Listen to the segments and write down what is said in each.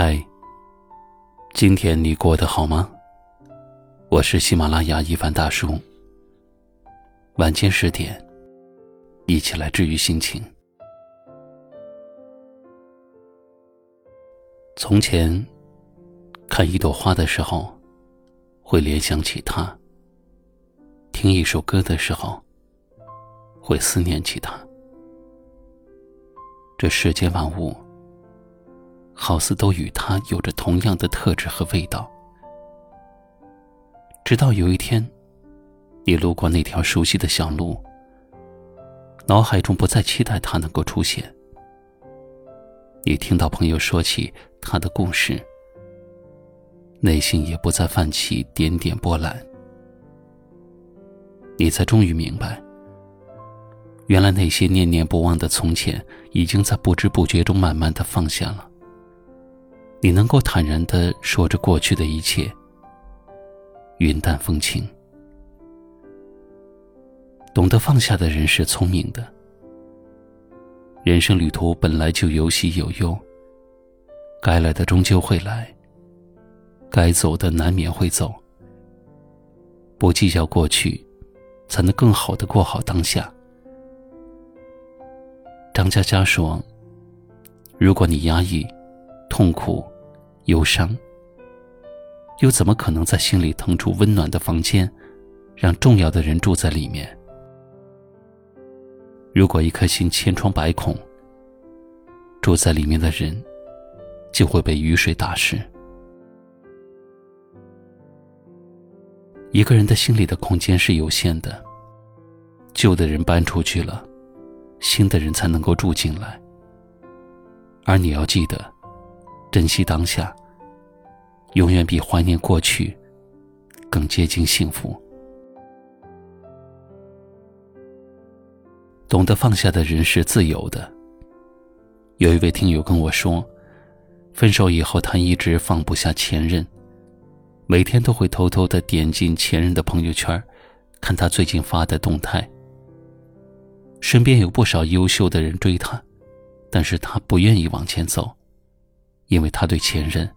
嗨，今天你过得好吗？我是喜马拉雅一凡大叔。晚间十点，一起来治愈心情。从前，看一朵花的时候，会联想起他；听一首歌的时候，会思念起他。这世间万物。好似都与他有着同样的特质和味道。直到有一天，你路过那条熟悉的小路，脑海中不再期待他能够出现。你听到朋友说起他的故事，内心也不再泛起点点波澜。你才终于明白，原来那些念念不忘的从前，已经在不知不觉中慢慢的放下了。你能够坦然的说着过去的一切，云淡风轻。懂得放下的人是聪明的。人生旅途本来就有喜有忧，该来的终究会来，该走的难免会走。不计较过去，才能更好的过好当下。张嘉佳说：“如果你压抑。”痛苦、忧伤，又怎么可能在心里腾出温暖的房间，让重要的人住在里面？如果一颗心千疮百孔，住在里面的人就会被雨水打湿。一个人的心里的空间是有限的，旧的人搬出去了，新的人才能够住进来。而你要记得。珍惜当下，永远比怀念过去更接近幸福。懂得放下的人是自由的。有一位听友跟我说，分手以后他一直放不下前任，每天都会偷偷的点进前任的朋友圈，看他最近发的动态。身边有不少优秀的人追他，但是他不愿意往前走。因为他对前任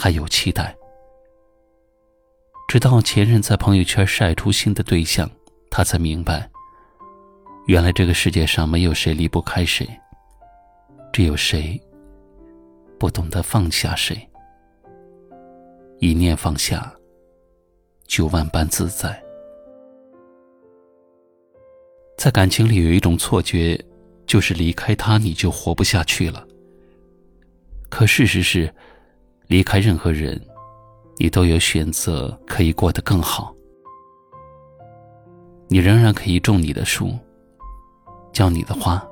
还有期待，直到前任在朋友圈晒出新的对象，他才明白，原来这个世界上没有谁离不开谁，只有谁不懂得放下谁。一念放下，就万般自在。在感情里有一种错觉，就是离开他你就活不下去了。可事实是，离开任何人，你都有选择可以过得更好。你仍然可以种你的树，浇你的花，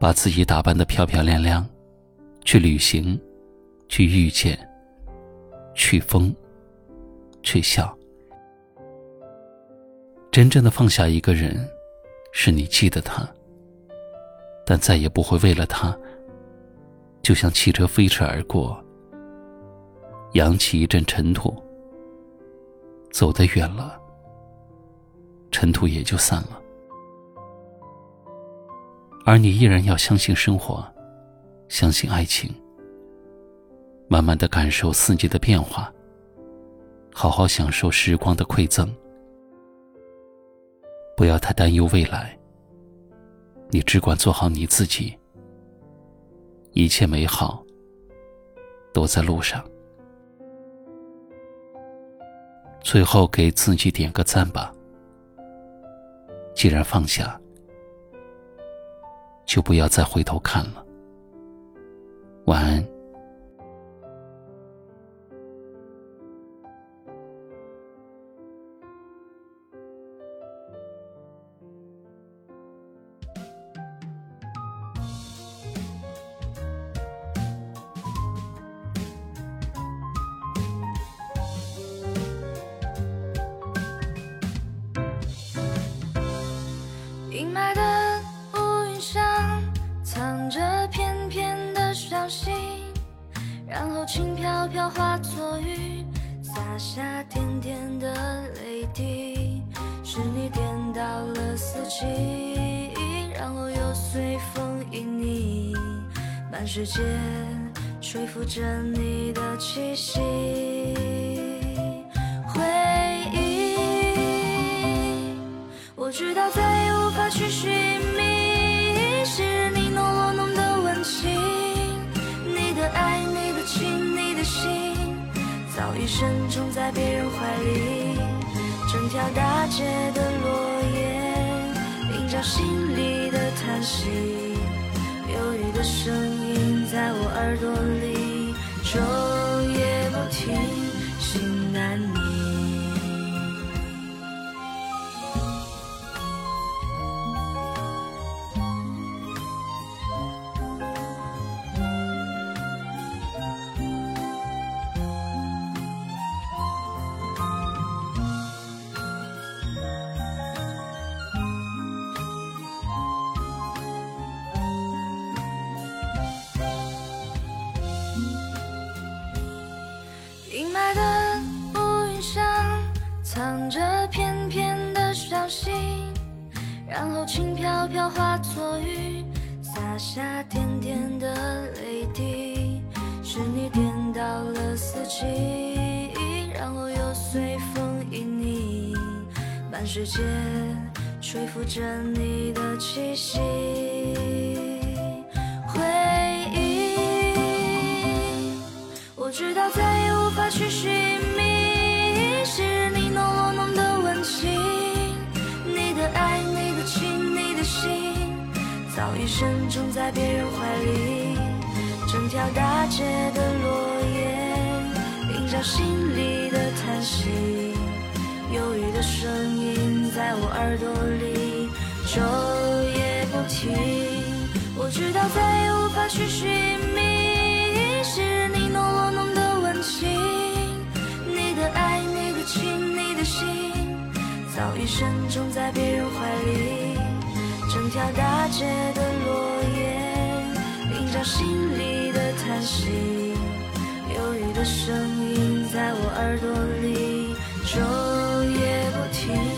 把自己打扮的漂漂亮亮，去旅行，去遇见，去疯，去笑。真正的放下一个人，是你记得他，但再也不会为了他。就像汽车飞驰而过，扬起一阵尘土，走得远了，尘土也就散了。而你依然要相信生活，相信爱情，慢慢的感受四季的变化，好好享受时光的馈赠，不要太担忧未来。你只管做好你自己。一切美好都在路上。最后给自己点个赞吧。既然放下，就不要再回头看了。晚安。然后轻飘飘化作雨，洒下点点的泪滴。是你颠倒了四季，然后又随风旖旎，满世界。吹拂着你的气息。回忆，我知道再也无法去寻觅，一生种在别人怀里。整条大街的落叶，映照心里的叹息，忧郁的声音然后轻飘飘化作雨，洒下点点的泪滴。是你点到了四季，然后又随风旖旎，满世界吹拂着你的气息。深种在别人怀里。整条大街的落叶，映照心里的叹息，忧郁的声音在我耳朵里，昼夜不停。我知道再也无法去寻觅，昔日你浓我浓的温情，你的爱，你的情，你的心，早已深种在别人怀里。一条大街的落叶，映照心里的叹息，忧郁的声音在我耳朵里昼夜不停。